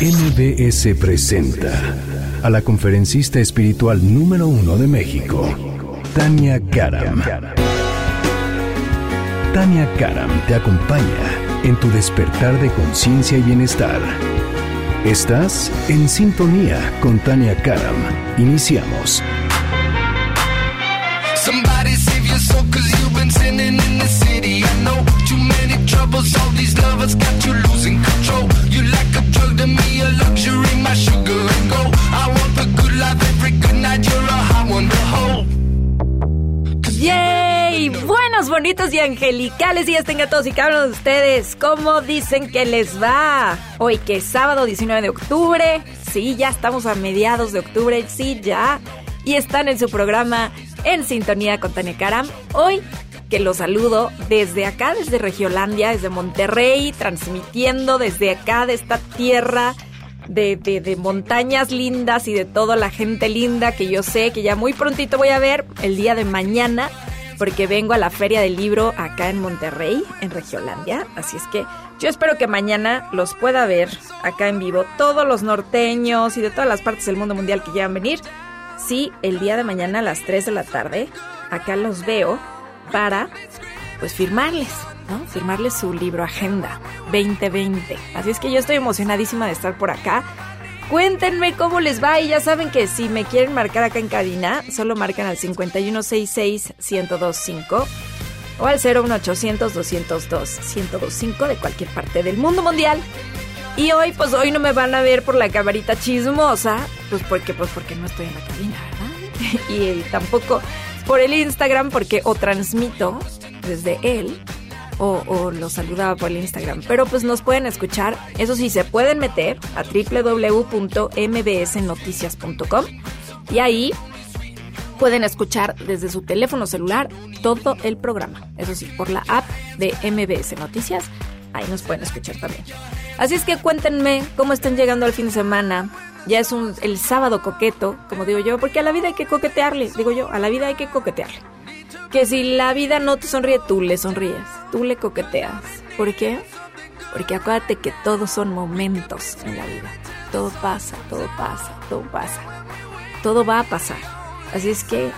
MBS presenta a la conferencista espiritual número uno de México, Tania Karam. Tania Karam te acompaña en tu despertar de conciencia y bienestar. Estás en sintonía con Tania Karam. Iniciamos. Troubles, all these lovers got you losing control. You like a drug to me, a luxury, my sugar and gold. I want the good life every good night, you're a high one to hold. ¡Yay! Buenos, bonitos y angelicales días tengan todos y cada uno de ustedes. ¿Cómo dicen que les va? Hoy que es sábado 19 de octubre. Sí, ya estamos a mediados de octubre. Sí, ya. Y están en su programa En Sintonía con Tania Karam. Hoy que los saludo desde acá, desde Regiolandia, desde Monterrey, transmitiendo desde acá, de esta tierra de, de, de, montañas lindas y de toda la gente linda que yo sé que ya muy prontito voy a ver el día de mañana porque vengo a la feria del libro acá en Monterrey, en Regiolandia. Así es que yo espero que mañana los pueda ver acá en vivo todos los norteños y de todas las partes del mundo mundial que quieran venir. Sí, el día de mañana a las 3 de la tarde, acá los veo para pues firmarles. ¿no? Firmarles su libro Agenda 2020. Así es que yo estoy emocionadísima de estar por acá. Cuéntenme cómo les va y ya saben que si me quieren marcar acá en cabina, solo marcan al 5166-1025 o al 01800-202-1025 de cualquier parte del mundo mundial. Y hoy, pues hoy no me van a ver por la camarita chismosa, pues porque, pues porque no estoy en la cabina, ¿verdad? y, y tampoco por el Instagram porque o transmito desde él o, o los saludaba por el Instagram. Pero pues nos pueden escuchar, eso sí, se pueden meter a www.mbsnoticias.com y ahí pueden escuchar desde su teléfono celular todo el programa. Eso sí, por la app de MBS Noticias, ahí nos pueden escuchar también. Así es que cuéntenme cómo están llegando al fin de semana. Ya es un, el sábado coqueto, como digo yo, porque a la vida hay que coquetearle, digo yo, a la vida hay que coquetearle que si la vida no te sonríe, tú le sonríes, tú le coqueteas. ¿Por qué? Porque acuérdate que todos son momentos en la vida. Todo pasa, todo pasa, todo pasa. Todo va a pasar. Así es que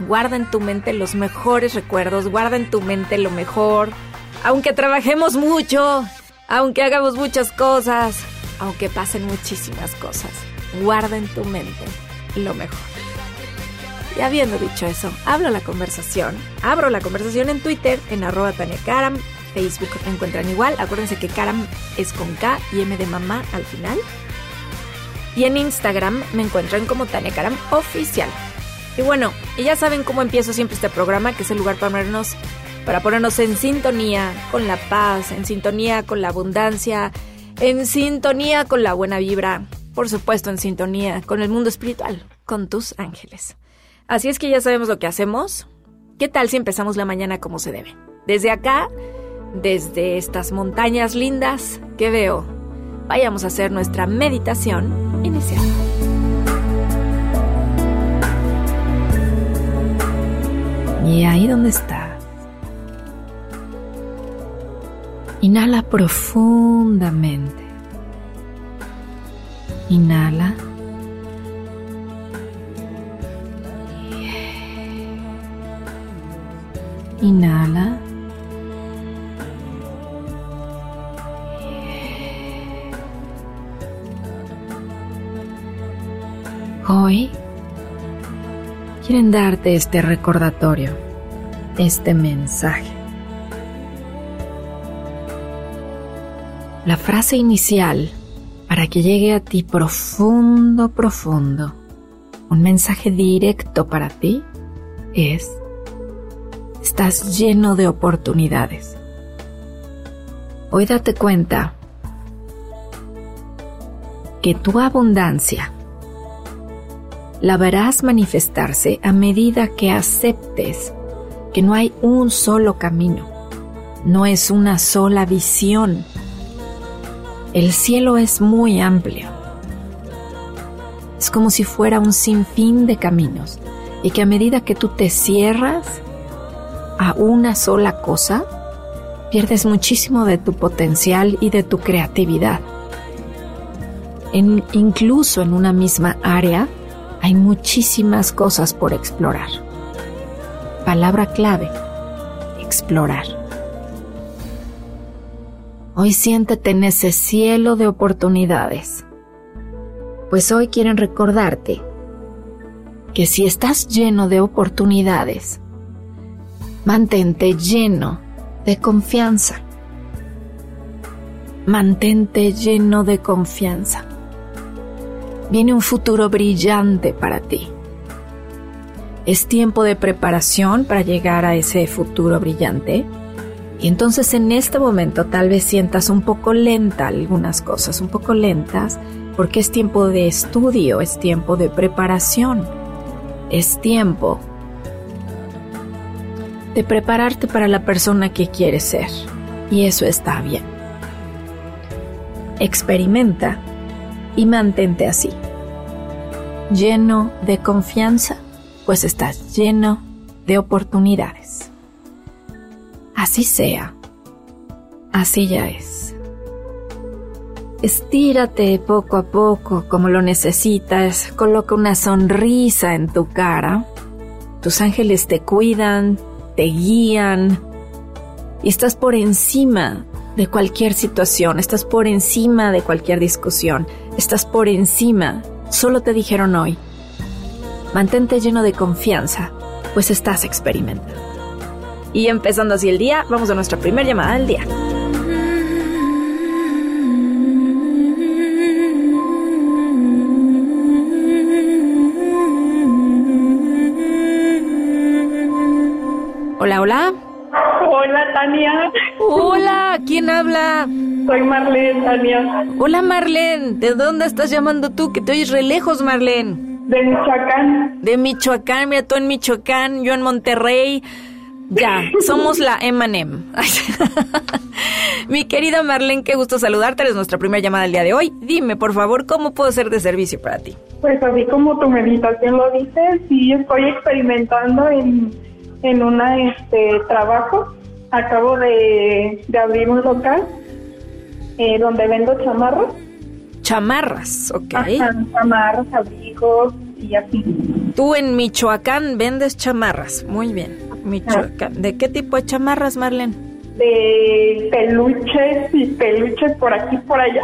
guarda en tu mente los mejores recuerdos, guarda en tu mente lo mejor. Aunque trabajemos mucho, aunque hagamos muchas cosas, aunque pasen muchísimas cosas, guarda en tu mente lo mejor. Y habiendo dicho eso, hablo la conversación. Abro la conversación en Twitter, en arroba Tania Karam. Facebook me encuentran igual. Acuérdense que Karam es con K y M de mamá al final. Y en Instagram me encuentran como Tania Karam Oficial. Y bueno, y ya saben cómo empiezo siempre este programa, que es el lugar para ponernos, para ponernos en sintonía con la paz, en sintonía con la abundancia, en sintonía con la buena vibra, por supuesto en sintonía con el mundo espiritual, con tus ángeles. Así es que ya sabemos lo que hacemos. ¿Qué tal si empezamos la mañana como se debe? Desde acá, desde estas montañas lindas que veo, vayamos a hacer nuestra meditación inicial. Y ahí donde está. Inhala profundamente. Inhala. Inhala. Hoy quieren darte este recordatorio, este mensaje. La frase inicial para que llegue a ti profundo, profundo, un mensaje directo para ti es estás lleno de oportunidades. Hoy date cuenta que tu abundancia la verás manifestarse a medida que aceptes que no hay un solo camino, no es una sola visión. El cielo es muy amplio. Es como si fuera un sinfín de caminos y que a medida que tú te cierras a una sola cosa, pierdes muchísimo de tu potencial y de tu creatividad. incluso en una misma área, hay muchísimas cosas por explorar. Palabra clave, explorar. Hoy siéntete en ese cielo de oportunidades, pues hoy quieren recordarte que si estás lleno de oportunidades, mantente lleno de confianza. Mantente lleno de confianza. Viene un futuro brillante para ti. Es tiempo de preparación para llegar a ese futuro brillante. Y entonces en este momento tal vez sientas un poco lenta algunas cosas, un poco lentas, porque es tiempo de estudio, es tiempo de preparación, es tiempo de prepararte para la persona que quieres ser. Y eso está bien. Experimenta y mantente así. Lleno de confianza, pues estás lleno de oportunidades. Así sea, así ya es. Estírate poco a poco como lo necesitas, coloca una sonrisa en tu cara. Tus ángeles te cuidan, te guían y estás por encima de cualquier situación, estás por encima de cualquier discusión, estás por encima, solo te dijeron hoy. Mantente lleno de confianza, pues estás experimentando. Y empezando así el día, vamos a nuestra primera llamada del día. Hola, hola. Hola, Tania. Hola, ¿quién habla? Soy Marlene, Tania. Hola, Marlene. ¿De dónde estás llamando tú? Que te oyes re lejos, Marlene. De Michoacán. De Michoacán, mira, tú en Michoacán, yo en Monterrey. Ya, somos la Emanem. Mi querida Marlene, qué gusto saludarte. Eres nuestra primera llamada del día de hoy. Dime, por favor, ¿cómo puedo ser de servicio para ti? Pues así como tu meditación lo dice, sí estoy experimentando en, en un este, trabajo. Acabo de, de abrir un local eh, donde vendo chamarras. Chamarras, ok. Ajá, chamarras, abrigos y así. Tú en Michoacán vendes chamarras. Muy bien. Michoacán. ¿De qué tipo de chamarras, Marlene? De peluches y peluches por aquí por allá.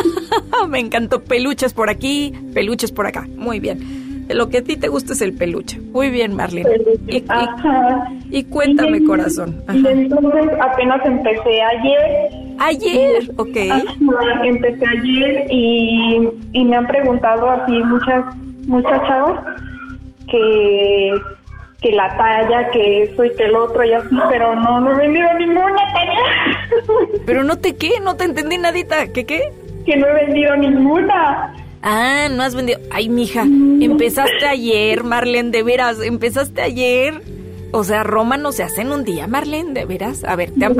Me encantó. Peluches por aquí, peluches por acá. Muy bien. Lo que a ti te gusta es el peluche. Muy bien, Marlene. Y, y- Ajá. y cuéntame, Y- corazón. Ajá. Y entonces apenas empecé ayer. Ayer, ok. Ajá, Empecé ayer y, y me han preguntado así muchas muchas chavas que que la talla, que eso y que el otro y así, pero no, no he vendido ninguna talla. Pero no te qué, no te entendí nadita. ¿Qué qué? que no he vendido ninguna. Ah, no has vendido. Ay, mija, empezaste ayer, Marlene, de veras, empezaste ayer. O sea, Roma no se hace en un día, Marlene, de veras. A ver, te han,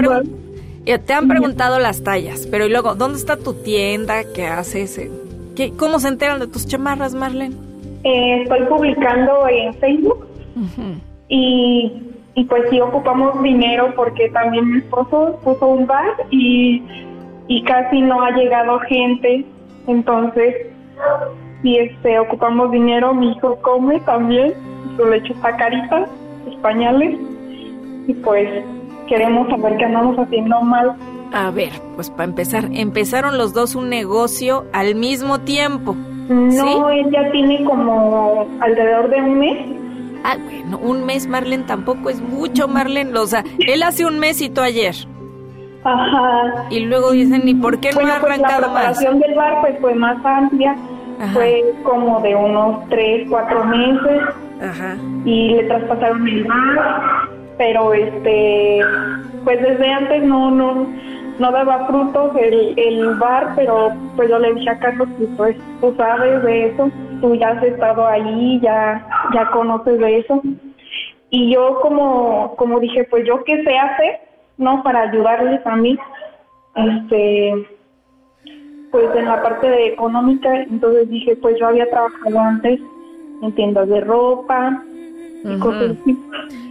eh, te han preguntado las tallas, pero y luego, ¿dónde está tu tienda? ¿Qué haces? Eh, ¿Qué, ¿Cómo se enteran de tus chamarras, Marlene? Eh, estoy publicando en Facebook Y, y pues sí ocupamos dinero porque también mi esposo puso un bar y, y casi no ha llegado gente. Entonces, si este, ocupamos dinero, mi hijo come también, su leche está carita, sus pañales, y pues queremos saber que andamos haciendo mal. A ver, pues para empezar, empezaron los dos un negocio al mismo tiempo. No, él ya tiene como alrededor de un mes. Ah, bueno, un mes, Marlene, tampoco es mucho, Marlene. O sea, él hace un mes y tú ayer. Ajá. Y luego dicen, ¿y por qué no ha pues la arrancado más? preparación del bar pues fue más amplia, Ajá. fue como de unos tres, cuatro meses Ajá. y le traspasaron el bar, pero este, pues desde antes no, no, no daba frutos el, el bar, pero pues yo le dije a Carlos que pues tú sabes de eso, tú ya has estado ahí, ya, ya conoces de eso. Y yo como, como dije, pues yo qué sé hacer, ¿no? Para ayudarles a mí, este, pues en la parte de económica, entonces dije, pues yo había trabajado antes en tiendas de ropa y cosas así.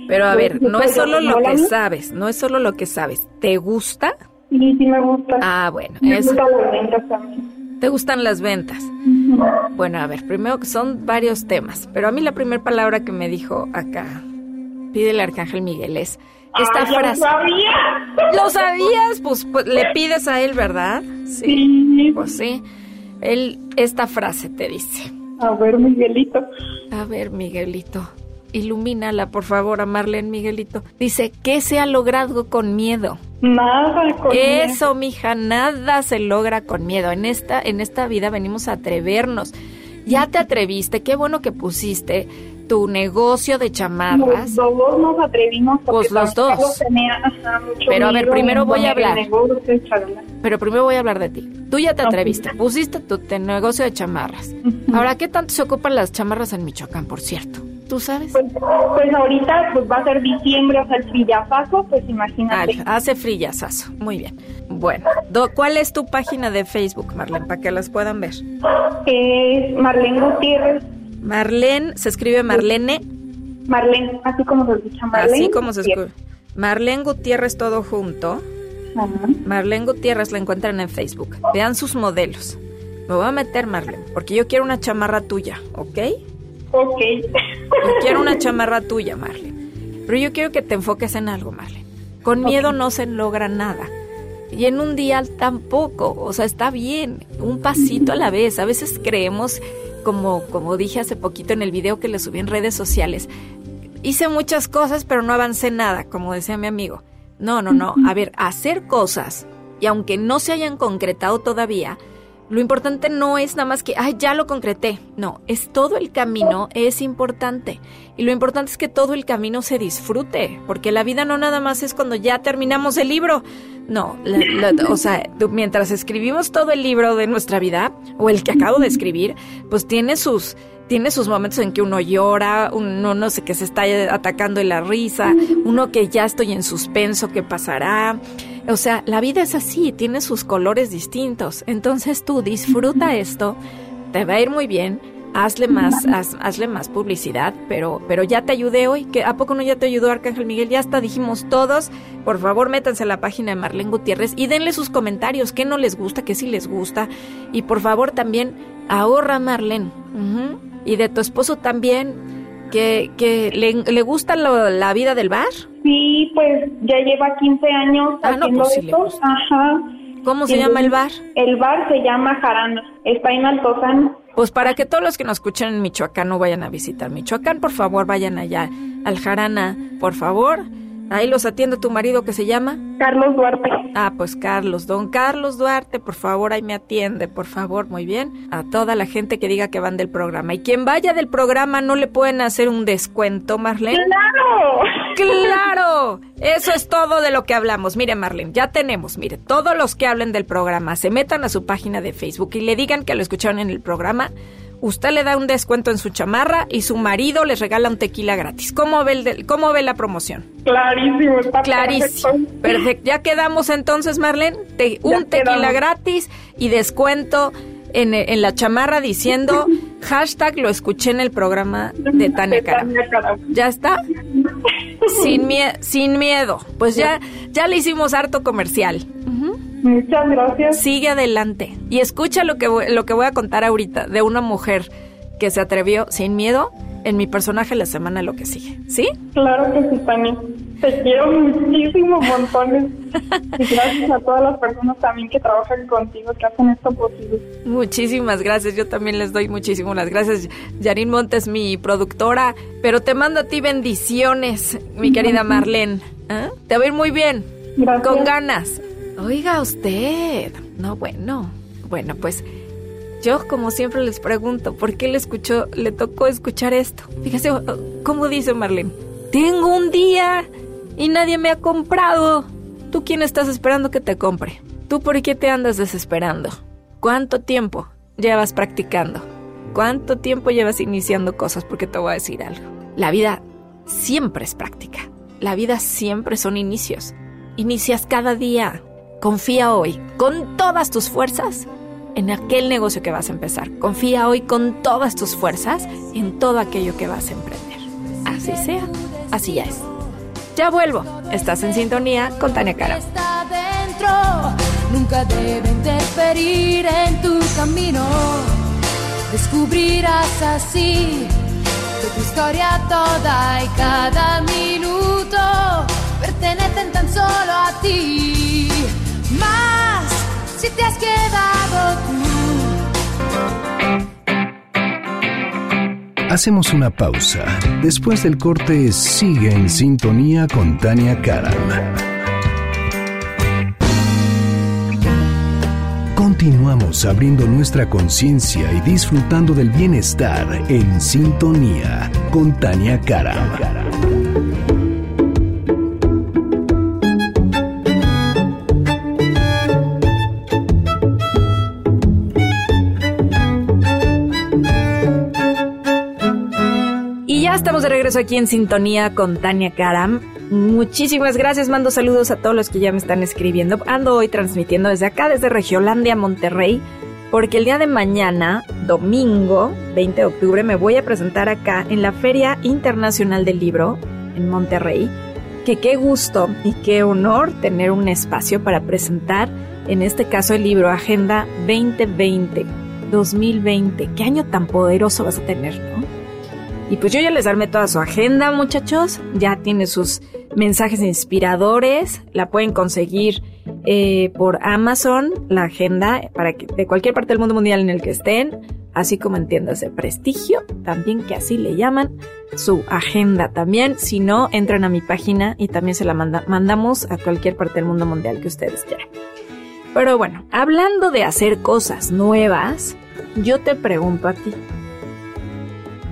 Pero a ver, no pues, es solo lo que sabes, no es solo lo que sabes. ¿Te gusta? Sí, sí me gusta. Ah, bueno, me eso. gusta las ventas también. ¿Te gustan las ventas? Bueno, a ver, primero que son varios temas, pero a mí la primera palabra que me dijo acá, pide el arcángel Miguel, es esta Ay, frase. ¿Lo sabía? ¿Lo sabías? Pues, pues, le pides a él, ¿verdad? Sí. Pues sí. Él, esta frase te dice. A ver, Miguelito. A ver, Miguelito, ilumínala, por favor, a Marlene Miguelito. Dice, ¿qué se ha logrado con miedo? Nada con Eso, mija, nada se logra con miedo. En esta, en esta vida venimos a atrevernos. Ya te atreviste, qué bueno que pusiste tu negocio de chamarras. Los dos nos atrevimos Pues los dos. tenía ajá, mucho Pero a ver, primero voy a hablar. Pero primero voy a hablar de ti. Tú ya te atreviste, pusiste tu negocio de chamarras. Ahora, ¿qué tanto se ocupan las chamarras en Michoacán, por cierto? ¿Tú sabes? Pues, pues ahorita pues va a ser diciembre, o sea, el frillazazo, pues imagínate. Ah, hace frillazazo. Muy bien. Bueno, do- ¿cuál es tu página de Facebook, Marlene, para que las puedan ver? Es Marlene Gutiérrez, Marlene, se escribe Marlene, Marlene, así como se escucha Marlene. así como se escribe. Marlene Gutiérrez todo junto. Ajá. Marlene Gutiérrez la encuentran en Facebook. Vean sus modelos. Me voy a meter, Marlene, porque yo quiero una chamarra tuya, ¿ok? Ok. Quiero una chamarra tuya, Marlene. Pero yo quiero que te enfoques en algo, Marlene. Con miedo no se logra nada. Y en un día tampoco. O sea, está bien. Un pasito a la vez. A veces creemos, como, como dije hace poquito en el video que le subí en redes sociales, hice muchas cosas, pero no avancé nada, como decía mi amigo. No, no, no. A ver, hacer cosas, y aunque no se hayan concretado todavía, lo importante no es nada más que, ay, ya lo concreté. No, es todo el camino, es importante. Y lo importante es que todo el camino se disfrute, porque la vida no nada más es cuando ya terminamos el libro. No, la- la- o sea, tú- mientras escribimos todo el libro de nuestra vida, o el que acabo de escribir, pues tiene sus, tiene sus momentos en que uno llora, uno no sé que se está atacando en la risa, uno que ya estoy en suspenso, ¿qué pasará? O sea, la vida es así, tiene sus colores distintos. Entonces tú disfruta esto, te va a ir muy bien, hazle más, haz- hazle más publicidad, pero, pero ya te ayudé hoy, que ¿a poco no ya te ayudó Arcángel Miguel? Ya hasta dijimos todos, por favor métanse a la página de Marlene Gutiérrez y denle sus comentarios, qué no les gusta, qué sí les gusta, y por favor también ahorra Marlene, ujú. y de tu esposo también, que, que le, le gusta lo- la vida del bar. Sí, pues ya lleva 15 años Ah, no, haciendo pues sí le esto. Ajá. ¿Cómo se llama el bar? El bar se llama Jarana. Está en Altozano. Pues para que todos los que nos escuchen en Michoacán no vayan a visitar Michoacán, por favor vayan allá al Jarana, por favor. Ahí los atiende tu marido que se llama. Carlos Duarte. Ah, pues Carlos, don Carlos Duarte, por favor, ahí me atiende, por favor, muy bien. A toda la gente que diga que van del programa. Y quien vaya del programa no le pueden hacer un descuento, Marlene. ¡Claro! ¡Claro! Eso es todo de lo que hablamos. Mire, Marlene, ya tenemos, mire, todos los que hablen del programa se metan a su página de Facebook y le digan que lo escucharon en el programa. Usted le da un descuento en su chamarra y su marido les regala un tequila gratis. ¿Cómo ve, el del- cómo ve la promoción? Clarísimo, está Clarísimo. perfecto. Perfecto. Ya quedamos entonces, Marlene. Te- un tequila quedamos. gratis y descuento en, en la chamarra diciendo hashtag lo escuché en el programa de Tania Cara. ¿Ya está? Sin, mie- sin miedo. Pues ya, ya le hicimos harto comercial. Muchas gracias. Sigue adelante. Y escucha lo que, voy- lo que voy a contar ahorita de una mujer que se atrevió sin miedo en mi personaje la semana lo que sigue. ¿Sí? Claro que sí, Tania. Te quiero muchísimo, montones. Y gracias a todas las personas también que trabajan contigo, que hacen esto posible. Muchísimas gracias, yo también les doy muchísimas las gracias. Yarin Montes, mi productora, pero te mando a ti bendiciones, mi querida Marlene. ¿Ah? Te va a ir muy bien, Gracias. con ganas. Oiga usted, no bueno, bueno pues yo como siempre les pregunto, ¿por qué le escuchó, le tocó escuchar esto? Fíjese, ¿cómo dice Marlene? Tengo un día y nadie me ha comprado. ¿Tú quién estás esperando que te compre? ¿Tú por qué te andas desesperando? ¿Cuánto tiempo llevas practicando? ¿Cuánto tiempo llevas iniciando cosas? Porque te voy a decir algo. La vida siempre es práctica. La vida siempre son inicios. Inicias cada día. Confía hoy con todas tus fuerzas en aquel negocio que vas a empezar. Confía hoy con todas tus fuerzas en todo aquello que vas a emprender. Así sea, así ya es. Ya vuelvo. Estás en sintonía con Tania Cara. está dentro nunca debe interferir en tu camino. Descubrirás así que tu historia toda y cada minuto pertenecen tan solo a ti. Más si te has quedado tú. Hacemos una pausa. Después del corte, sigue en sintonía con Tania Karam. Continuamos abriendo nuestra conciencia y disfrutando del bienestar en sintonía con Tania Karam. Aquí en sintonía con Tania Karam. Muchísimas gracias, mando saludos a todos los que ya me están escribiendo. Ando hoy transmitiendo desde acá, desde Regiolandia, Monterrey, porque el día de mañana, domingo 20 de octubre, me voy a presentar acá en la Feria Internacional del Libro en Monterrey. Que qué gusto y qué honor tener un espacio para presentar, en este caso, el libro Agenda 2020, 2020. ¿Qué año tan poderoso vas a tener? Y pues yo ya les armé toda su agenda, muchachos. Ya tiene sus mensajes inspiradores. La pueden conseguir eh, por Amazon, la agenda, para que de cualquier parte del mundo mundial en el que estén, así como en tiendas de prestigio, también que así le llaman, su agenda también. Si no, entran a mi página y también se la mandamos a cualquier parte del mundo mundial que ustedes quieran. Pero bueno, hablando de hacer cosas nuevas, yo te pregunto a ti,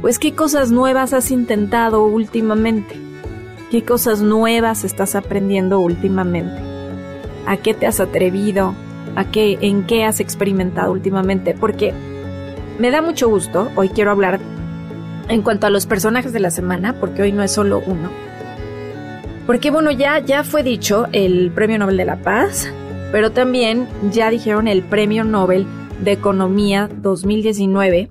pues qué cosas nuevas has intentado últimamente, qué cosas nuevas estás aprendiendo últimamente, a qué te has atrevido, a qué, en qué has experimentado últimamente, porque me da mucho gusto, hoy quiero hablar en cuanto a los personajes de la semana, porque hoy no es solo uno. Porque bueno, ya, ya fue dicho el Premio Nobel de la Paz, pero también ya dijeron el Premio Nobel de Economía 2019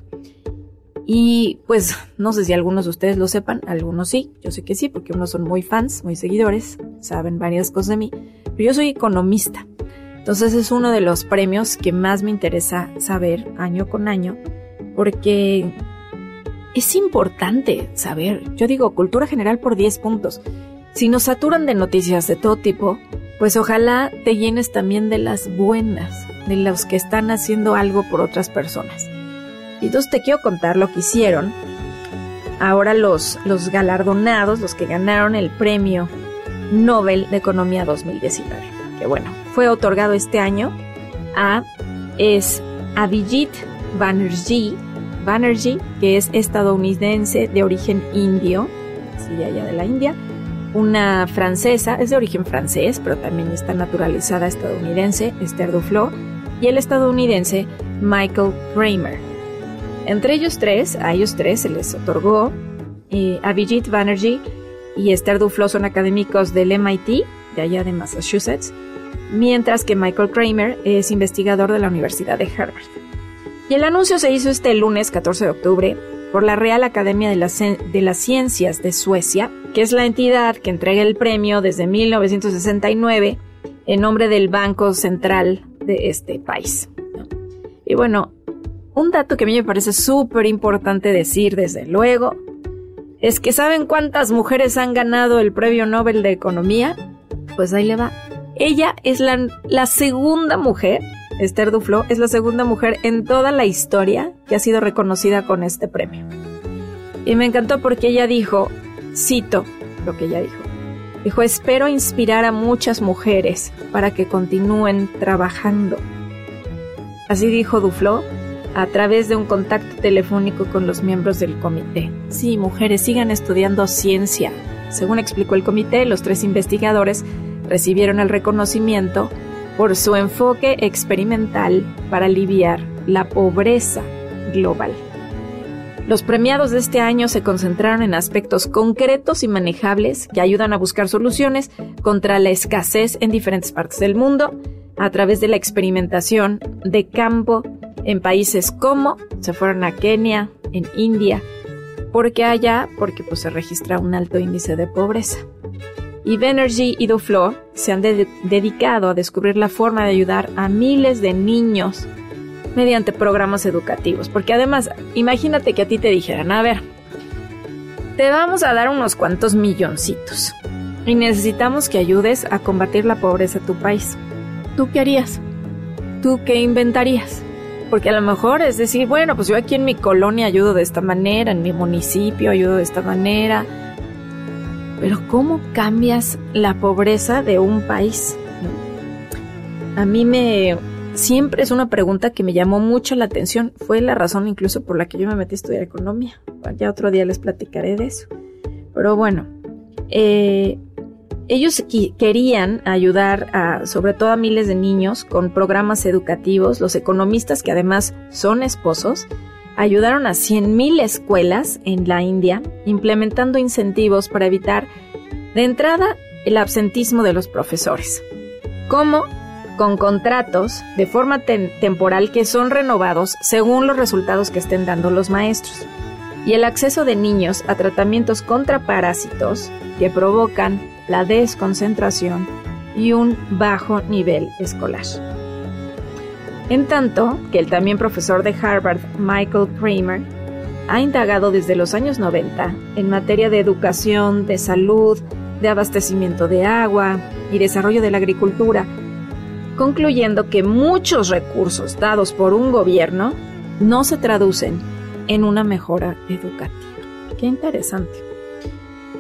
y pues no sé si algunos de ustedes lo sepan, algunos sí, yo sé que sí, porque unos son muy fans, muy seguidores, saben varias cosas de mí, pero yo soy economista. Entonces es uno de los premios que más me interesa saber año con año, porque es importante saber, yo digo, cultura general por 10 puntos. Si nos saturan de noticias de todo tipo, pues ojalá te llenes también de las buenas, de los que están haciendo algo por otras personas. Y entonces te quiero contar lo que hicieron ahora los, los galardonados, los que ganaron el premio Nobel de Economía 2019. Que bueno, fue otorgado este año a es Abhijit Banerjee, Banerjee, que es estadounidense de origen indio, así de allá de la India, una francesa, es de origen francés, pero también está naturalizada estadounidense, Esther Duflo, y el estadounidense Michael Kramer. Entre ellos tres, a ellos tres se les otorgó eh, Abhijit Banerjee y Esther Duflo son académicos del MIT, de allá de Massachusetts, mientras que Michael Kramer es investigador de la Universidad de Harvard. Y el anuncio se hizo este lunes 14 de octubre por la Real Academia de las Ciencias de Suecia, que es la entidad que entrega el premio desde 1969 en nombre del Banco Central de este país. Y bueno, un dato que a mí me parece súper importante decir, desde luego, es que ¿saben cuántas mujeres han ganado el Premio Nobel de Economía? Pues ahí le va. Ella es la, la segunda mujer, Esther Duflo, es la segunda mujer en toda la historia que ha sido reconocida con este premio. Y me encantó porque ella dijo, cito lo que ella dijo, dijo, espero inspirar a muchas mujeres para que continúen trabajando. Así dijo Duflo a través de un contacto telefónico con los miembros del comité. Sí, mujeres, sigan estudiando ciencia. Según explicó el comité, los tres investigadores recibieron el reconocimiento por su enfoque experimental para aliviar la pobreza global. Los premiados de este año se concentraron en aspectos concretos y manejables que ayudan a buscar soluciones contra la escasez en diferentes partes del mundo a través de la experimentación de campo en países como se fueron a Kenia, en India, porque allá, porque pues se registra un alto índice de pobreza. Y Banerjee y Duflo se han dedicado a descubrir la forma de ayudar a miles de niños mediante programas educativos. Porque además, imagínate que a ti te dijeran, a ver, te vamos a dar unos cuantos milloncitos y necesitamos que ayudes a combatir la pobreza en tu país. ¿Tú qué harías? ¿Tú qué inventarías? Porque a lo mejor es decir, bueno, pues yo aquí en mi colonia ayudo de esta manera, en mi municipio ayudo de esta manera. Pero ¿cómo cambias la pobreza de un país? A mí me siempre es una pregunta que me llamó mucho la atención. Fue la razón incluso por la que yo me metí a estudiar economía. Ya otro día les platicaré de eso. Pero bueno, eh, ellos querían ayudar sobre todo a miles de niños con programas educativos. Los economistas, que además son esposos, ayudaron a 100.000 escuelas en la India, implementando incentivos para evitar de entrada el absentismo de los profesores. ¿Cómo? Con contratos de forma temporal que son renovados según los resultados que estén dando los maestros. Y el acceso de niños a tratamientos contra parásitos que provocan la desconcentración y un bajo nivel escolar. En tanto que el también profesor de Harvard, Michael Kramer, ha indagado desde los años 90 en materia de educación, de salud, de abastecimiento de agua y desarrollo de la agricultura, concluyendo que muchos recursos dados por un gobierno no se traducen en una mejora educativa. Qué interesante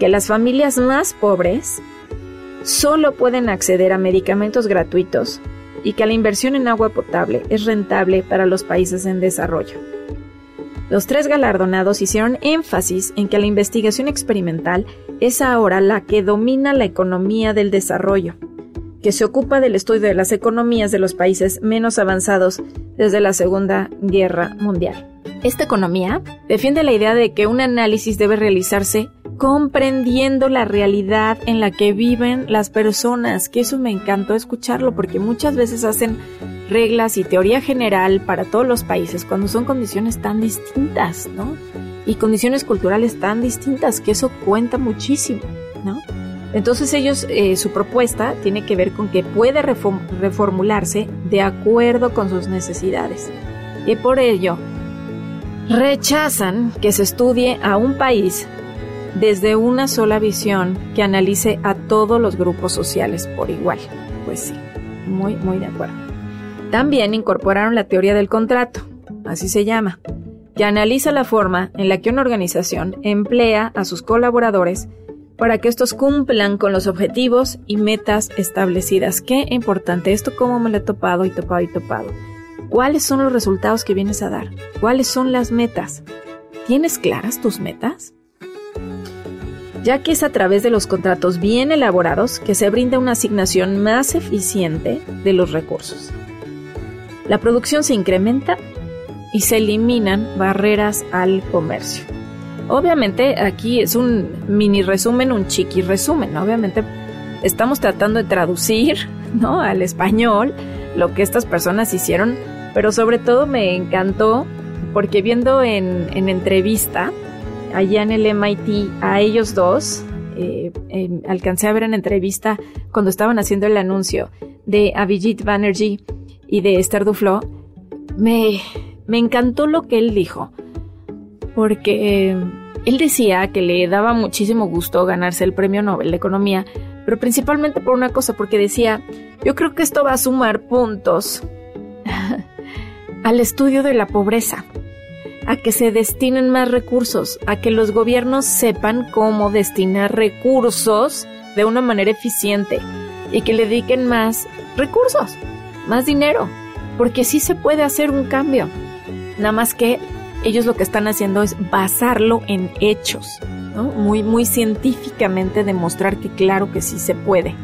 que las familias más pobres solo pueden acceder a medicamentos gratuitos y que la inversión en agua potable es rentable para los países en desarrollo. Los tres galardonados hicieron énfasis en que la investigación experimental es ahora la que domina la economía del desarrollo, que se ocupa del estudio de las economías de los países menos avanzados desde la Segunda Guerra Mundial. Esta economía defiende la idea de que un análisis debe realizarse comprendiendo la realidad en la que viven las personas, que eso me encantó escucharlo porque muchas veces hacen reglas y teoría general para todos los países cuando son condiciones tan distintas, ¿no? Y condiciones culturales tan distintas, que eso cuenta muchísimo, ¿no? Entonces ellos, eh, su propuesta tiene que ver con que puede reformularse de acuerdo con sus necesidades. Y por ello, rechazan que se estudie a un país desde una sola visión que analice a todos los grupos sociales por igual. Pues sí, muy, muy de acuerdo. También incorporaron la teoría del contrato, así se llama, que analiza la forma en la que una organización emplea a sus colaboradores para que estos cumplan con los objetivos y metas establecidas. Qué importante, esto cómo me lo he topado y topado y topado. ¿Cuáles son los resultados que vienes a dar? ¿Cuáles son las metas? ¿Tienes claras tus metas? Ya que es a través de los contratos bien elaborados que se brinda una asignación más eficiente de los recursos. La producción se incrementa y se eliminan barreras al comercio. Obviamente aquí es un mini resumen, un chiqui resumen. Obviamente estamos tratando de traducir ¿no? al español lo que estas personas hicieron, pero sobre todo me encantó porque viendo en, en entrevista allá en el MIT a ellos dos. Eh, alcancé a ver en entrevista cuando estaban haciendo el anuncio de Avijit Banerjee y de Esther Duflo. Me, me encantó lo que él dijo, porque eh, él decía que le daba muchísimo gusto ganarse el premio Nobel de Economía, pero principalmente por una cosa, porque decía, yo creo que esto va a sumar puntos al estudio de la pobreza a que se destinen más recursos, a que los gobiernos sepan cómo destinar recursos de una manera eficiente y que le dediquen más recursos, más dinero, porque sí se puede hacer un cambio. Nada más que ellos lo que están haciendo es basarlo en hechos, muy, muy científicamente demostrar que claro que sí se puede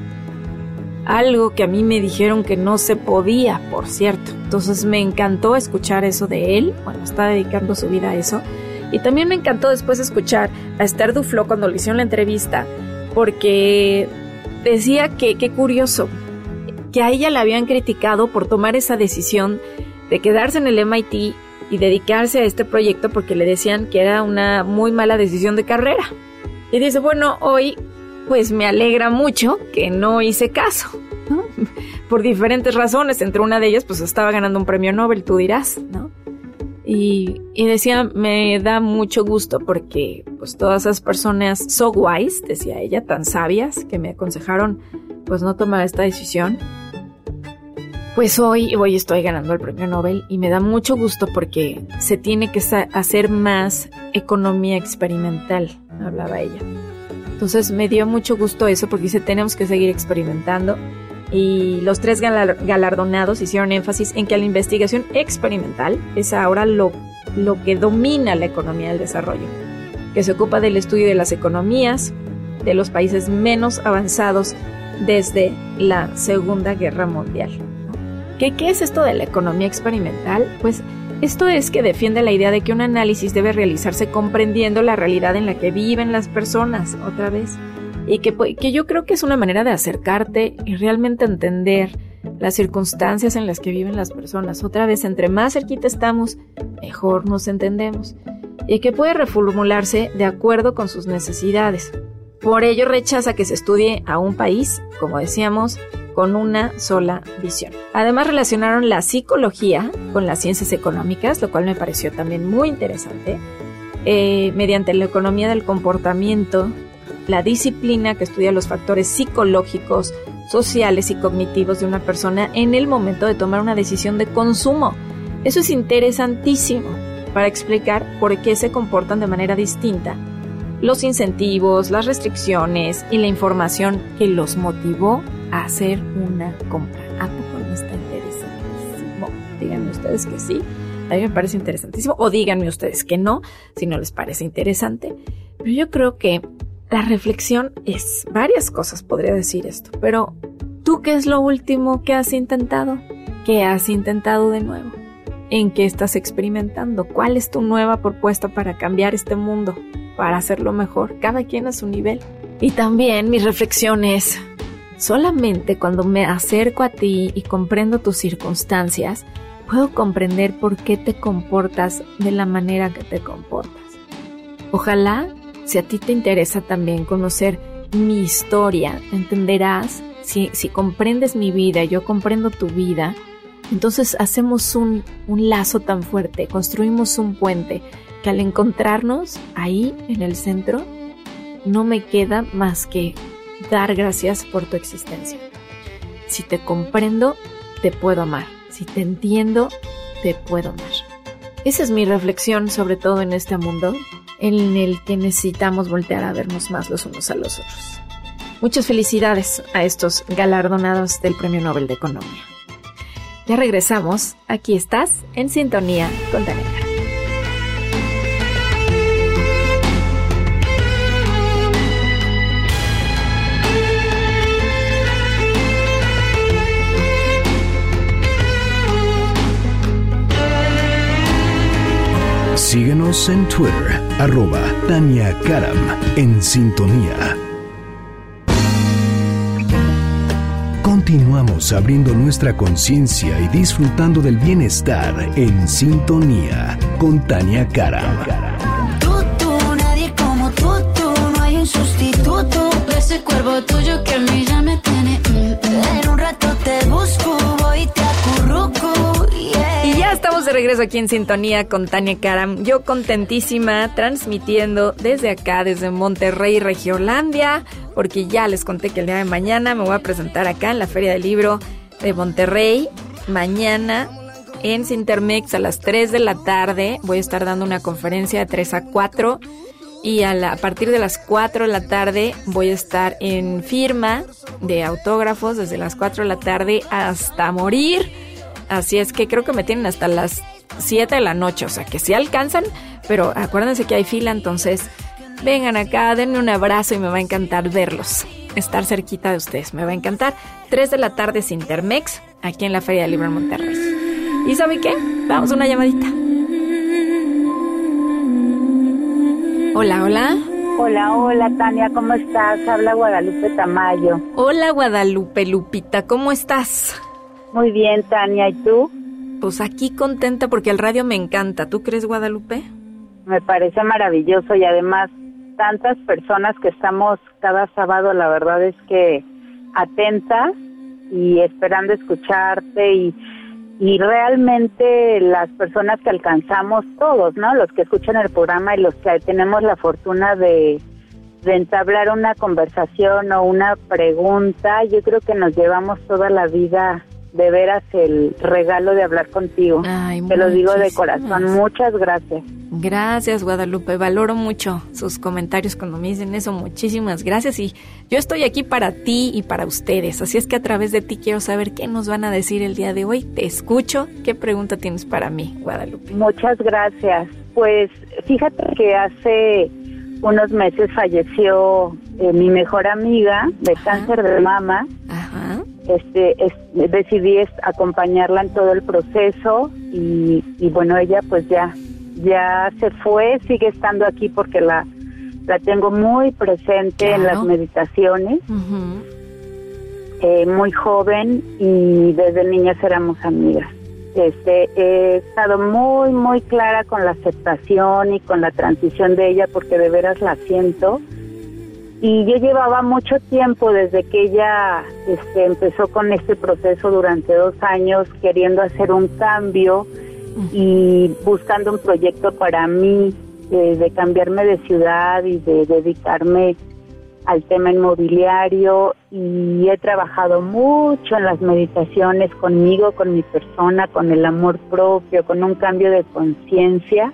algo que a mí me dijeron que no se podía, por cierto. Entonces me encantó escuchar eso de él, bueno, está dedicando su vida a eso. Y también me encantó después escuchar a Esther Duflo cuando le hicieron la entrevista, porque decía que qué curioso, que a ella la habían criticado por tomar esa decisión de quedarse en el MIT y dedicarse a este proyecto porque le decían que era una muy mala decisión de carrera. Y dice, bueno, hoy pues me alegra mucho que no hice caso. por diferentes razones, entre una de ellas pues estaba ganando un premio Nobel, tú dirás, ¿no? Y, y, decía, me da mucho gusto porque pues todas esas personas so wise, decía ella, tan sabias, que me aconsejaron pues no tomar esta decisión. Pues hoy, hoy estoy ganando el premio Nobel y me da mucho gusto porque se tiene que hacer más economía experimental, hablaba ella. Entonces me dio mucho gusto eso porque dice tenemos que seguir experimentando y los tres galardonados hicieron énfasis en que la investigación experimental es ahora lo, lo que domina la economía del desarrollo, que se ocupa del estudio de las economías de los países menos avanzados desde la Segunda Guerra Mundial. ¿Qué, ¿Qué es esto de la economía experimental? Pues esto es que defiende la idea de que un análisis debe realizarse comprendiendo la realidad en la que viven las personas, otra vez y que, que yo creo que es una manera de acercarte y realmente entender las circunstancias en las que viven las personas. Otra vez, entre más cerquita estamos, mejor nos entendemos y que puede reformularse de acuerdo con sus necesidades. Por ello rechaza que se estudie a un país, como decíamos, con una sola visión. Además relacionaron la psicología con las ciencias económicas, lo cual me pareció también muy interesante, eh, mediante la economía del comportamiento la disciplina que estudia los factores psicológicos, sociales y cognitivos de una persona en el momento de tomar una decisión de consumo. Eso es interesantísimo para explicar por qué se comportan de manera distinta los incentivos, las restricciones y la información que los motivó a hacer una compra. ¿A poco no está interesantísimo? Díganme ustedes que sí. A mí me parece interesantísimo. O díganme ustedes que no, si no les parece interesante. Pero yo creo que la reflexión es varias cosas, podría decir esto, pero ¿tú qué es lo último que has intentado? ¿Qué has intentado de nuevo? ¿En qué estás experimentando? ¿Cuál es tu nueva propuesta para cambiar este mundo? Para hacerlo mejor, cada quien a su nivel. Y también mi reflexión es, solamente cuando me acerco a ti y comprendo tus circunstancias, puedo comprender por qué te comportas de la manera que te comportas. Ojalá si a ti te interesa también conocer mi historia, entenderás, si, si comprendes mi vida, yo comprendo tu vida, entonces hacemos un, un lazo tan fuerte, construimos un puente que al encontrarnos ahí en el centro, no me queda más que dar gracias por tu existencia. Si te comprendo, te puedo amar. Si te entiendo, te puedo amar. Esa es mi reflexión sobre todo en este mundo en el que necesitamos voltear a vernos más los unos a los otros. Muchas felicidades a estos galardonados del Premio Nobel de Economía. Ya regresamos, aquí estás en sintonía con Daniela. Síguenos en Twitter, arroba Tania Karam, en sintonía. Continuamos abriendo nuestra conciencia y disfrutando del bienestar en sintonía con Tania Karam. Tú, tú, nadie como tú, tú, no hay un sustituto. Ese cuervo tuyo que a mí ya me tiene. Mm, en un rato te busco, voy te de regreso aquí en sintonía con Tania Karam. Yo contentísima transmitiendo desde acá, desde Monterrey, Regiolandia, porque ya les conté que el día de mañana me voy a presentar acá en la Feria del Libro de Monterrey. Mañana en Sintermex a las 3 de la tarde voy a estar dando una conferencia de 3 a 4 y a, a, partir de las 4 de la tarde voy a estar en firma de autógrafos desde las 4 de la tarde hasta morir Así es que creo que me tienen hasta las 7 de la noche, o sea que sí alcanzan, pero acuérdense que hay fila, entonces vengan acá, denme un abrazo y me va a encantar verlos, estar cerquita de ustedes, me va a encantar. 3 de la tarde sin Intermex, aquí en la Feria de Libro Monterrey. ¿Y sabe qué? Vamos a una llamadita. Hola, hola. Hola, hola Tania, ¿cómo estás? Habla Guadalupe Tamayo. Hola Guadalupe Lupita, ¿cómo estás? Muy bien, Tania, ¿y tú? Pues aquí contenta porque el radio me encanta. ¿Tú crees, Guadalupe? Me parece maravilloso y además tantas personas que estamos cada sábado, la verdad es que atentas y esperando escucharte y, y realmente las personas que alcanzamos todos, ¿no? Los que escuchan el programa y los que tenemos la fortuna de, de entablar una conversación o una pregunta, yo creo que nos llevamos toda la vida de veras el regalo de hablar contigo. Ay, Te lo digo de corazón. Muchas gracias. Gracias, Guadalupe. Valoro mucho sus comentarios cuando me dicen eso. Muchísimas gracias. Y yo estoy aquí para ti y para ustedes. Así es que a través de ti quiero saber qué nos van a decir el día de hoy. Te escucho. ¿Qué pregunta tienes para mí, Guadalupe? Muchas gracias. Pues fíjate que hace unos meses falleció eh, mi mejor amiga de cáncer de mama. Ajá. Este, es- decidí es- acompañarla en todo el proceso y, y bueno, ella pues ya, ya se fue, sigue estando aquí porque la, la tengo muy presente en las meditaciones. Eh, muy joven y desde niñas éramos amigas. Este, he estado muy, muy clara con la aceptación y con la transición de ella porque de veras la siento. Y yo llevaba mucho tiempo desde que ella este, empezó con este proceso durante dos años queriendo hacer un cambio y buscando un proyecto para mí eh, de cambiarme de ciudad y de dedicarme al tema inmobiliario y he trabajado mucho en las meditaciones conmigo, con mi persona, con el amor propio, con un cambio de conciencia.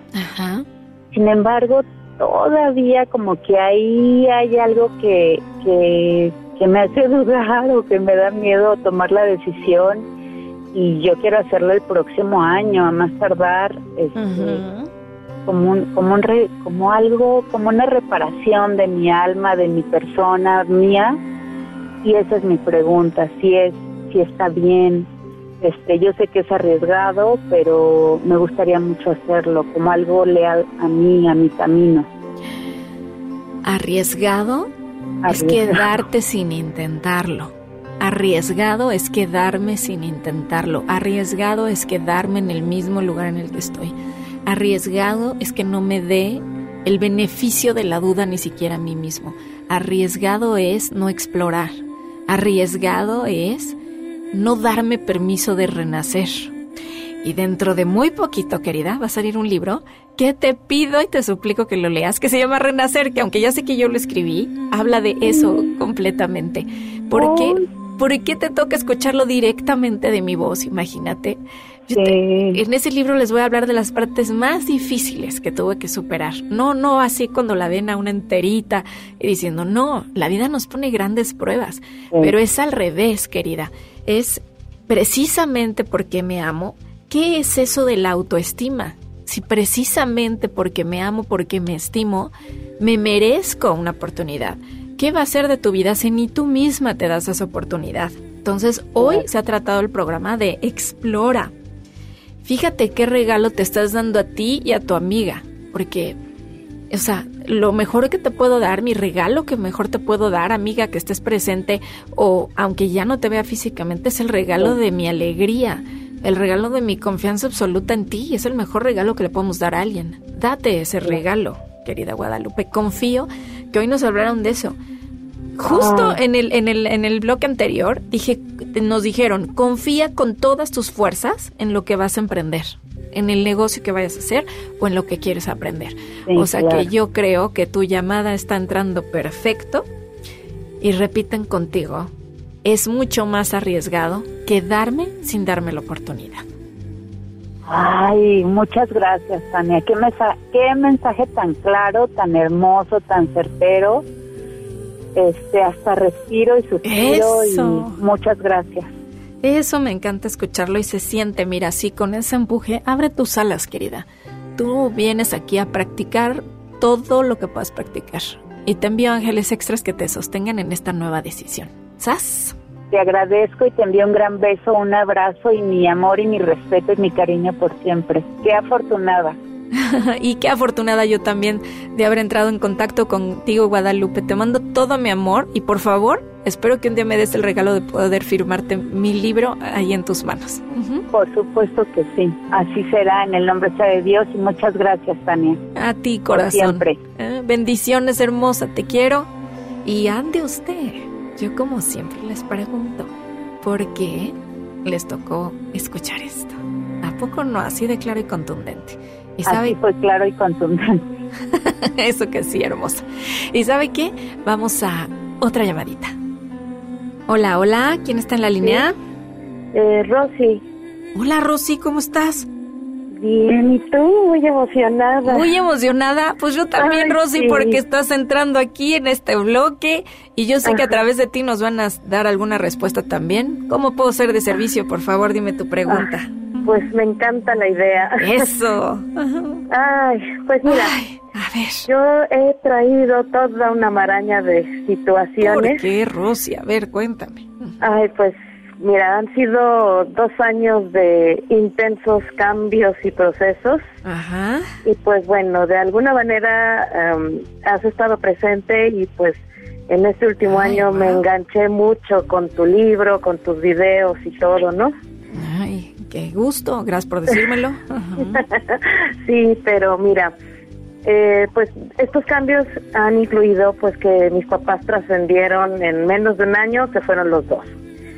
Sin embargo, todavía como que ahí hay algo que, que, que me hace dudar o que me da miedo tomar la decisión y yo quiero hacerlo el próximo año, a más tardar. Este, como un, como un re- como algo, como una reparación de mi alma, de mi persona mía. Y esa es mi pregunta, si es, si está bien. Este, yo sé que es arriesgado, pero me gustaría mucho hacerlo, como algo leal a mí, a mi camino. Arriesgado es Arriesgado. quedarte sin intentarlo. Arriesgado es quedarme sin intentarlo. Arriesgado es quedarme en el mismo lugar en el que estoy. Arriesgado es que no me dé el beneficio de la duda ni siquiera a mí mismo. Arriesgado es no explorar. Arriesgado es no darme permiso de renacer. Y dentro de muy poquito, querida, va a salir un libro que te pido y te suplico que lo leas, que se llama Renacer, que aunque ya sé que yo lo escribí, habla de eso completamente. ¿Por qué? ¿Por qué te toca escucharlo directamente de mi voz? Imagínate. Yo te- Sí. en ese libro les voy a hablar de las partes más difíciles que tuve que superar. No, no así cuando la ven a una enterita y diciendo, no, la vida nos pone grandes pruebas, pero es al revés, querida. Es precisamente porque me amo. ¿Qué es eso de la autoestima? Si precisamente porque me amo, porque me estimo, me merezco una oportunidad. ¿Qué va a ser de tu vida si ni tú misma te das esa oportunidad? Entonces, hoy se ha tratado el programa de explora. Fíjate qué regalo te estás dando a ti y a tu amiga, porque, o sea, lo mejor que te puedo dar, mi regalo que mejor te puedo dar, amiga, que estés presente, o aunque ya no te vea físicamente, es el regalo de mi alegría, el regalo de mi confianza absoluta en ti, es el mejor regalo que le podemos dar a alguien. Date ese regalo, querida Guadalupe. Confío que hoy nos hablaron de eso. Justo Ah. en el, en el, en el bloque anterior dije, nos dijeron, confía con todas tus fuerzas en lo que vas a emprender, en el negocio que vayas a hacer o en lo que quieres aprender. Sí, o sea claro. que yo creo que tu llamada está entrando perfecto y repiten contigo, es mucho más arriesgado quedarme sin darme la oportunidad. Ay, muchas gracias, Tania. Qué, qué mensaje tan claro, tan hermoso, tan certero. Este, hasta respiro y suspiro Eso. y muchas gracias. Eso me encanta escucharlo y se siente, mira, así con ese empuje, abre tus alas, querida. Tú vienes aquí a practicar todo lo que puedas practicar. Y te envío ángeles extras que te sostengan en esta nueva decisión. ¿Sas? Te agradezco y te envío un gran beso, un abrazo y mi amor y mi respeto y mi cariño por siempre. Qué afortunada. y qué afortunada yo también de haber entrado en contacto contigo, Guadalupe. Te mando todo mi amor y por favor, espero que un día me des el regalo de poder firmarte mi libro ahí en tus manos. Ujú. Por supuesto que sí. Así será en el nombre sea de Dios y muchas gracias, Tania. A ti, Por corazón. siempre. Eh, bendiciones, hermosa, te quiero. Y ande usted. Yo como siempre les pregunto, porque les tocó escuchar esto. ¿A poco no? Así de claro y contundente. Y sabe, Así fue claro y contundente. eso que sí, hermosa. ¿Y sabe qué? Vamos a otra llamadita. Hola, hola, ¿quién está en la línea? Eh, Rosy, Hola, Rosy, ¿cómo estás? bien, ¿y tú? Muy emocionada. Muy emocionada. Pues yo también, Ay, Rosy, sí. porque estás entrando aquí en este bloque y yo sé que a través de ti nos van a dar alguna respuesta también. ¿Cómo puedo ser de servicio? Por favor, dime tu pregunta. Pues me encanta la idea. Eso. Ay, pues mira, Ay, a ver. yo he traído toda una maraña de ¿Por situaciones. qué, Rosy? A ver, cuéntame. Ay, pues mira, han sido dos años de intensos cambios y procesos. Ajá. Y pues bueno, de alguna manera em, has estado presente y pues en este último Ay, año me enganché mucho con tu libro, con tus videos y todo, ¿no? Ay, qué gusto. Gracias por decírmelo. Sí, pero mira, eh, pues estos cambios han incluido pues que mis papás trascendieron en menos de un año, que fueron los dos.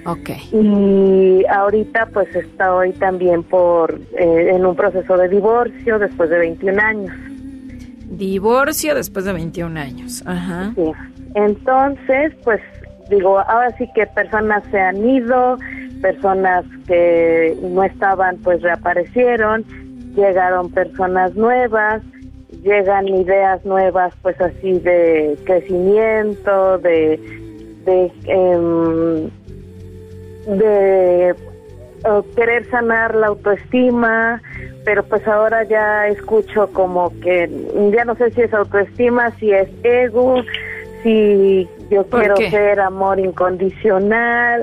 Ok. Y ahorita pues estoy también por eh, en un proceso de divorcio después de 21 años. Divorcio después de 21 años. Ajá. Sí. Entonces, pues digo, ahora sí que personas se han ido, personas que no estaban pues reaparecieron, llegaron personas nuevas, llegan ideas nuevas pues así de crecimiento, de de em, de querer sanar la autoestima, pero pues ahora ya escucho como que ya no sé si es autoestima, si es ego, si yo ¿Por quiero qué? ser amor incondicional.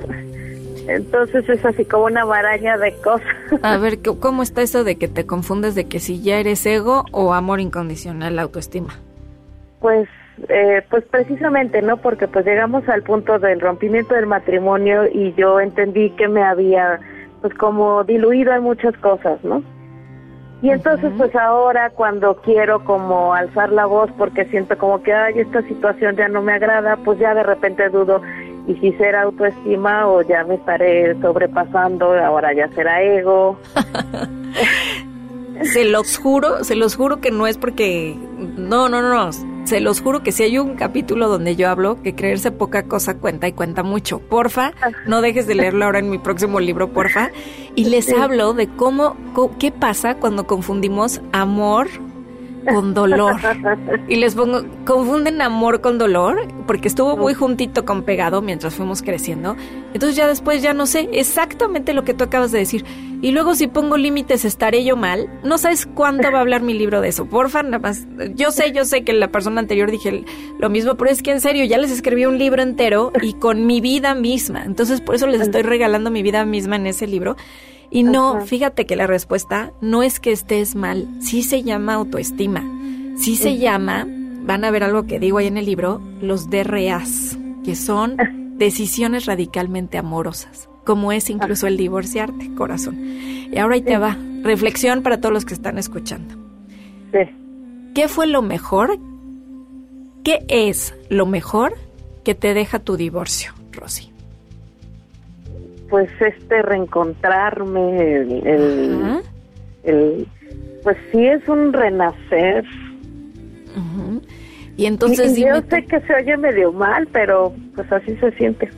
Entonces es así como una maraña de cosas. A ver, ¿cómo- ¿cómo está eso de que te confundes de que si ya eres ego o amor incondicional, autoestima? Pues, eh, pues precisamente, ¿no? Porque pues llegamos al punto del rompimiento del matrimonio y yo entendí que me había, pues como diluido en muchas cosas, ¿no? Y entonces, pues ahora cuando quiero como alzar la voz porque siento como que, ay, esta situación ya no me agrada, pues ya de repente dudo, y si será autoestima o ya me estaré sobrepasando, ahora ya será ego. Se los juro, se los juro que no es porque... No, no, no, no. Se los juro que si hay un capítulo donde yo hablo que creerse poca cosa cuenta y cuenta mucho. Porfa, no dejes de leerlo ahora en mi próximo libro, porfa. Y les hablo de cómo, qué pasa cuando confundimos amor con dolor. Y les pongo, confunden amor con dolor, porque estuvo muy juntito con pegado mientras fuimos creciendo. Entonces ya después ya no sé exactamente lo que tú acabas de decir. Y luego si pongo límites estaré yo mal. No sabes cuándo va a hablar mi libro de eso. Porfa, nada más. Yo sé, yo sé que la persona anterior dije lo mismo, pero es que en serio, ya les escribí un libro entero y con mi vida misma. Entonces por eso les estoy regalando mi vida misma en ese libro. Y no, fíjate que la respuesta no es que estés mal, sí se llama autoestima, sí se llama, van a ver algo que digo ahí en el libro, los DRAs, que son decisiones radicalmente amorosas, como es incluso el divorciarte, corazón. Y ahora ahí te va, reflexión para todos los que están escuchando. Sí. ¿Qué fue lo mejor? ¿Qué es lo mejor que te deja tu divorcio, Rosy? Pues este reencontrarme, el, el- pues sí es un renacer. Y entonces y, yo sé que se oye medio mal, pero pues así se siente.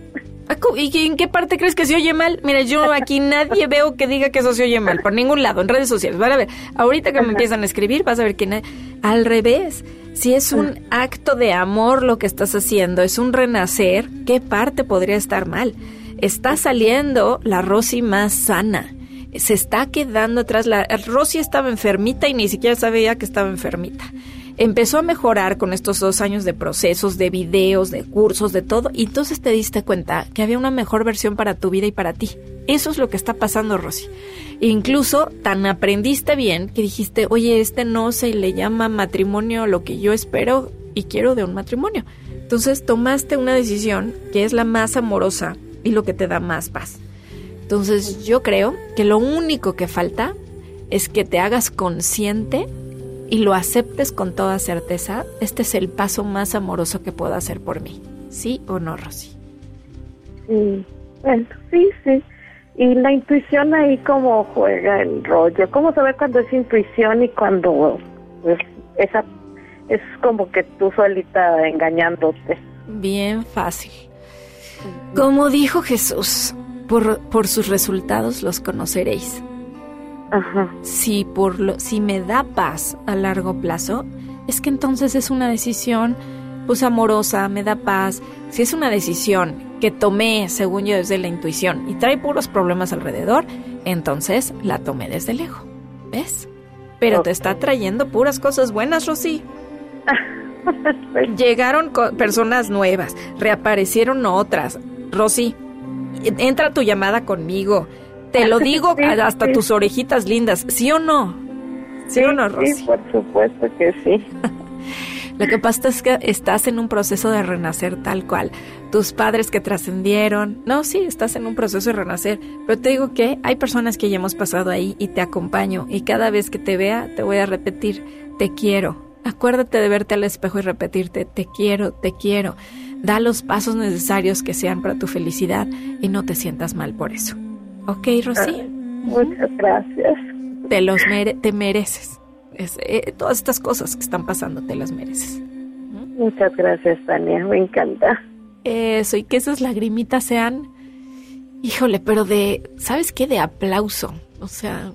Ah, ¿Y en qué parte crees que se oye mal? Mira, yo aquí nadie veo que diga que eso se oye mal, por ningún lado, en redes sociales. Van a ver, ahorita que me empiezan a escribir, vas a ver que al revés. Si es un acto de amor lo que estás haciendo, es un renacer, ¿qué parte podría estar mal? Está saliendo la Rosy más sana. Se está quedando atrás. La Rosy estaba enfermita y ni siquiera sabía que estaba enfermita empezó a mejorar con estos dos años de procesos, de videos, de cursos, de todo, y entonces te diste cuenta que había una mejor versión para tu vida y para ti. Eso es lo que está pasando, Rosy. Incluso tan aprendiste bien que dijiste, oye, este no se le llama matrimonio lo que yo espero y quiero de un matrimonio. Entonces tomaste una decisión que es la más amorosa y lo que te da más paz. Entonces yo creo que lo único que falta es que te hagas consciente y lo aceptes con toda certeza, este es el paso más amoroso que puedo hacer por mí. ¿Sí o no, Rosy? Sí, Bueno, sí, sí. Y la intuición ahí cómo juega el rollo, cómo saber cuándo es intuición y cuando pues, esa es como que tú solita engañándote. Bien fácil. Como dijo Jesús, por, por sus resultados los conoceréis. Ajá. Si, por lo, si me da paz a largo plazo, es que entonces es una decisión pues amorosa, me da paz. Si es una decisión que tomé, según yo, desde la intuición y trae puros problemas alrededor, entonces la tomé desde lejos. ¿Ves? Pero te está trayendo puras cosas buenas, Rosy. Llegaron personas nuevas, reaparecieron otras. Rosy, entra tu llamada conmigo. Te lo digo Sí, hasta sí. tus orejitas lindas, ¿sí o no? ¿Sí, o no, Rosy? sí, por supuesto que sí. Lo que pasa es que estás en un proceso de renacer tal cual. Tus padres que trascendieron. No, sí, estás en un proceso de renacer. Pero te digo que hay personas que ya hemos pasado ahí y te acompaño. Y cada vez que te vea, te voy a repetir, te quiero. Acuérdate de verte al espejo y repetirte, te quiero, te quiero. Da los pasos necesarios que sean para tu felicidad y no te sientas mal por eso. ¿Ok, Rosy? Muchas gracias. Te los mere- te mereces. Es- eh, todas estas cosas que están pasando, te las mereces. Muchas gracias, Tania. Me encanta. Eso, y que esas lagrimitas sean, híjole, pero de, ¿sabes qué? De aplauso. O sea,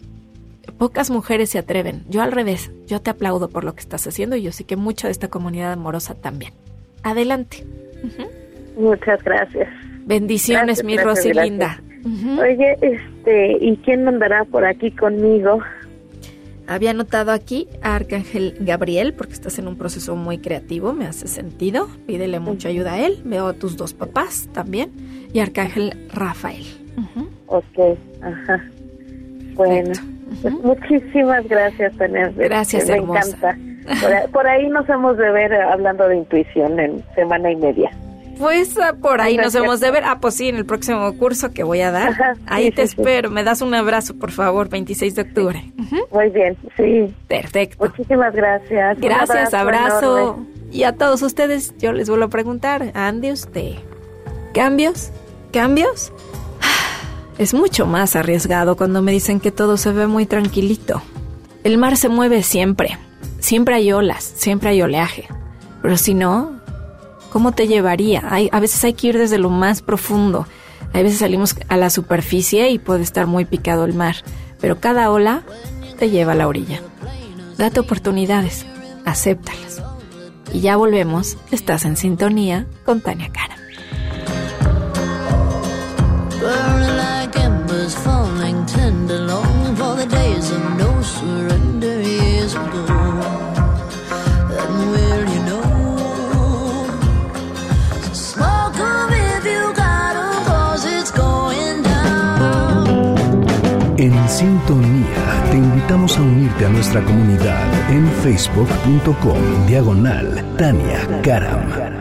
pocas mujeres se atreven. Yo al revés, yo te aplaudo por lo que estás haciendo y yo sé que mucha de esta comunidad amorosa también. Adelante. Muchas gracias. Bendiciones, Gracias, mi gracias, Rosy gracias. linda. Oye, este, ¿y quién andará por aquí conmigo? Había anotado aquí a Arcángel Gabriel, porque estás en un proceso muy creativo, me hace sentido. Pídele mucha ayuda a él. Veo a tus dos papás también. Y Arcángel Rafael. Ujú. Ok, ajá. Bueno, Perfecto. Pues muchísimas gracias, Tania. Gracias, Me hermosa. encanta. Por ahí, por ahí nos hemos de ver hablando de intuición en semana y media. Pues ah, por ahí nos hemos de ver. Ah, pues sí, en el próximo curso que voy a dar. Ajá, ahí sí, te sí, sí. espero. Me das un abrazo, por favor, 26 de octubre. Muy bien, sí. Perfecto. Muchísimas gracias. Gracias, abrazo. enorme. Y a todos ustedes, yo les vuelvo a preguntar, Andy, usted, ¿cambios? ¿Cambios? Es mucho más arriesgado cuando me dicen que todo se ve muy tranquilito. El mar se mueve siempre, siempre hay olas, siempre hay oleaje. Pero si no, ¿cómo te llevaría? A veces hay que ir desde lo más profundo. A veces salimos a la superficie y puede estar muy picado el mar. Pero cada ola te lleva a la orilla. Date oportunidades, acéptalas. Y ya volvemos, estás en sintonía con Tania Cara. En sintonía, te invitamos a unirte a nuestra comunidad en facebook.com diagonal Tania Karam.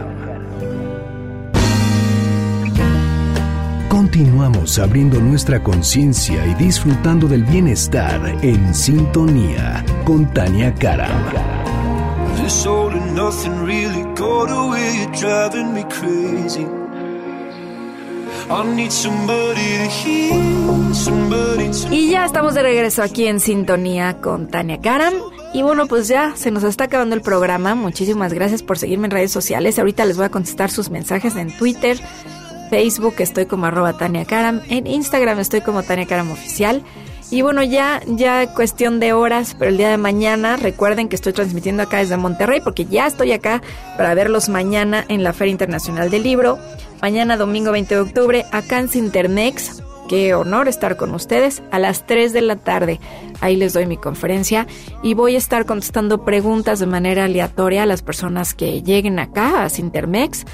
Continuamos abriendo nuestra conciencia y disfrutando del bienestar en sintonía con Tania Karam. This all and nothing really got away, you're driving me crazy. I need somebody to hear, somebody to Y ya estamos de regreso aquí en sintonía con Tania Karam. Y bueno, pues ya se nos está acabando el programa. Muchísimas gracias por seguirme en redes sociales. Ahorita les voy a contestar sus mensajes en Twitter, Facebook, estoy como arroba Tania Karam. En Instagram estoy como Tania Karam Oficial. Y bueno, ya, ya cuestión de horas, pero el día de mañana recuerden que estoy transmitiendo acá desde Monterrey porque ya estoy acá para verlos mañana en la Feria Internacional del Libro. Mañana domingo 20 de octubre acá en Cintermex. Qué honor estar con ustedes a las 3 de la tarde. Ahí les doy mi conferencia y voy a estar contestando preguntas de manera aleatoria a las personas que lleguen acá a Cintermex.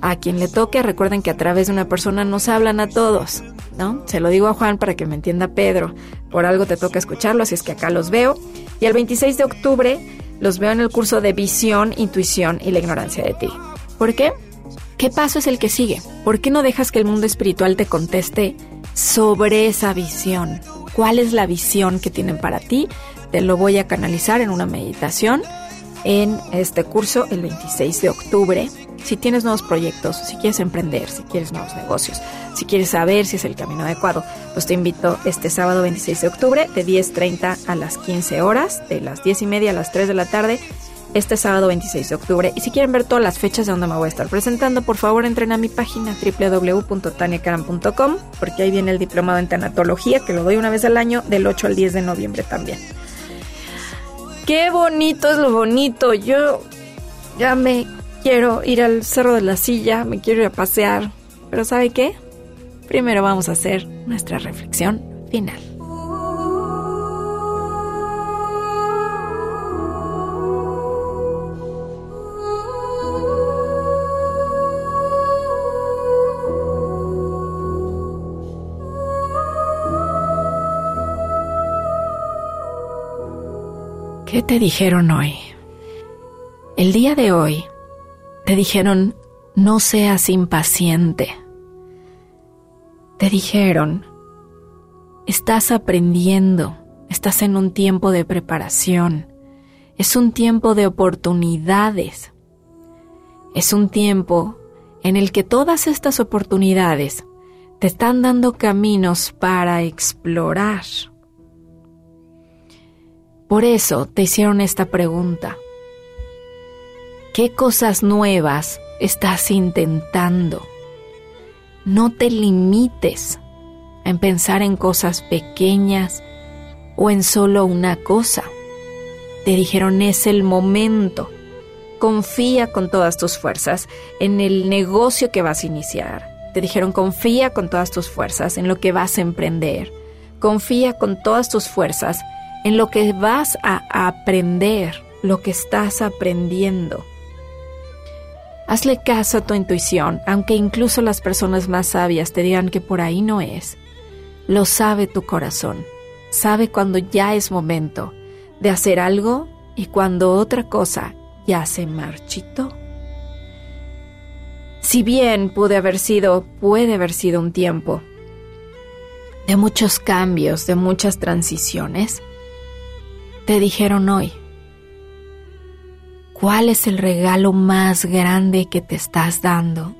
A quien le toque, recuerden que a través de una persona nos hablan a todos, ¿no? Se lo digo a Juan para que me entienda Pedro. Por algo te toca escucharlo, así es que acá los veo. Y el 26 de octubre los veo en el curso de visión, intuición y la ignorancia de ti. ¿Por qué? ¿Qué paso es el que sigue? ¿Por qué no dejas que el mundo espiritual te conteste sobre esa visión? ¿Cuál es la visión que tienen para ti? Te lo voy a canalizar en una meditación en este curso el 26 de octubre Si tienes nuevos proyectos, si quieres emprender, si quieres nuevos negocios, si quieres saber si es el camino adecuado, pues te invito este sábado 26 de octubre de 10.30 a las 15 horas, de las 10 y media a las 3 de la tarde, este sábado 26 de octubre. Y si quieren ver todas las fechas de donde me voy a estar presentando, por favor entren a mi página www.taniacaram.com, porque ahí viene el diplomado en tanatología, que lo doy una vez al año, del 8 al 10 de noviembre también. Qué bonito es lo bonito. Yo ya me quiero ir al Cerro de la Silla, me quiero ir a pasear. Pero ¿sabe qué? Primero vamos a hacer nuestra reflexión final. ¿Qué te dijeron hoy? El día de hoy te dijeron no seas impaciente. Te dijeron estás aprendiendo, estás en un tiempo de preparación, es un tiempo de oportunidades, es un tiempo en el que todas estas oportunidades te están dando caminos para explorar. Por eso te hicieron esta pregunta. ¿Qué cosas nuevas estás intentando? No te limites en pensar en cosas pequeñas o en solo una cosa. Te dijeron es el momento. Confía con todas tus fuerzas en el negocio que vas a iniciar. Te dijeron confía con todas tus fuerzas en lo que vas a emprender. Confía con todas tus fuerzas en lo que vas a aprender, lo que estás aprendiendo. Hazle caso a tu intuición, aunque incluso las personas más sabias te digan que por ahí no es. Lo sabe tu corazón. Sabe cuando ya es momento de hacer algo y cuando otra cosa ya se marchitó. Si bien puede haber sido, puede haber sido un tiempo de muchos cambios, de muchas transiciones, te dijeron hoy, ¿cuál es el regalo más grande que te estás dando?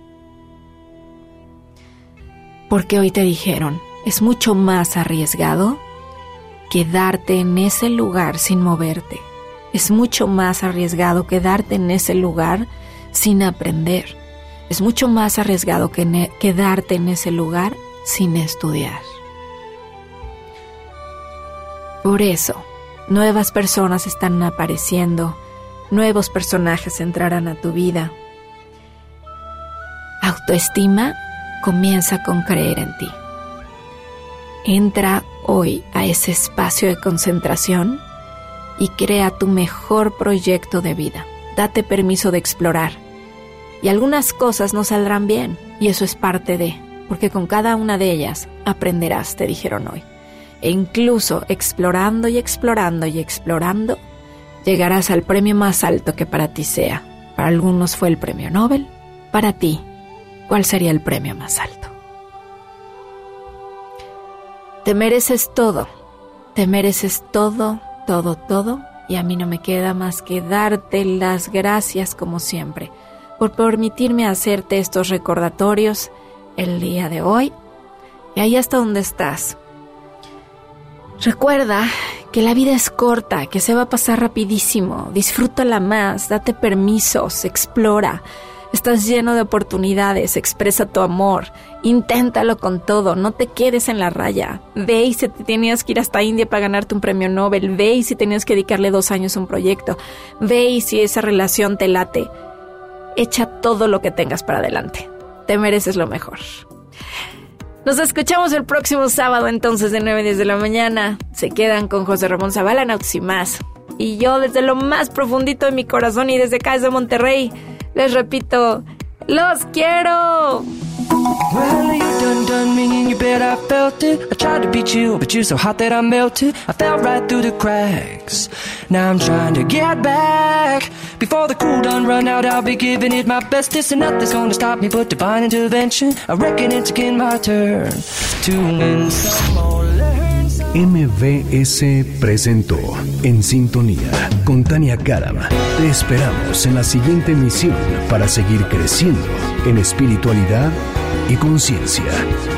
Porque hoy te dijeron, es mucho más arriesgado quedarte en ese lugar sin moverte. Es mucho más arriesgado quedarte en ese lugar sin aprender. Es mucho más arriesgado que quedarte en ese lugar sin estudiar. Por eso, nuevas personas están apareciendo, nuevos personajes entrarán a tu vida. Autoestima comienza con creer en ti. Entra hoy a ese espacio de concentración y crea tu mejor proyecto de vida. Date permiso de explorar. Y algunas cosas no saldrán bien, y eso es parte de, porque con cada una de ellas aprenderás, te dijeron hoy. E incluso explorando y explorando y explorando, llegarás al premio más alto que para ti sea. Para algunos fue el premio Nobel, para ti, ¿cuál sería el premio más alto? Te mereces todo, te mereces todo, todo, todo, y a mí no me queda más que darte las gracias como siempre por permitirme hacerte estos recordatorios el día de hoy y ahí hasta donde estás. Recuerda que la vida es corta, que se va a pasar rapidísimo, disfrútala más, date permisos, explora. Estás lleno de oportunidades, expresa tu amor, inténtalo con todo, no te quedes en la raya. Ve y si te tenías que ir hasta India para ganarte un premio Nobel, ve y si tenías que dedicarle dos años a un proyecto, ve y si esa relación te late, echa todo lo que tengas para adelante. Te mereces lo mejor. Nos escuchamos el próximo sábado entonces de 9 a 10 de la mañana. Se quedan con José Ramón Zavala, Nauts y más. Y yo desde lo más profundito de mi corazón y desde acá desde Monterrey, les repito, los quiero. Well, you done done me and you bet I felt it. I tried to beat you, but you're so hot that I melted. I fell right through the cracks. Now I'm trying to get back. Before the cool done run out, I'll be giving it my best. This and nothing's gonna stop me but divine intervention. I reckon it's again my turn to win some some. MBS presentó En Sintonía con Tania Karam. Te esperamos en la siguiente emisión para seguir creciendo en espiritualidad y conciencia.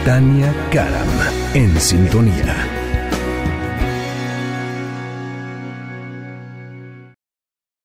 Tania Karam. En Sintonía.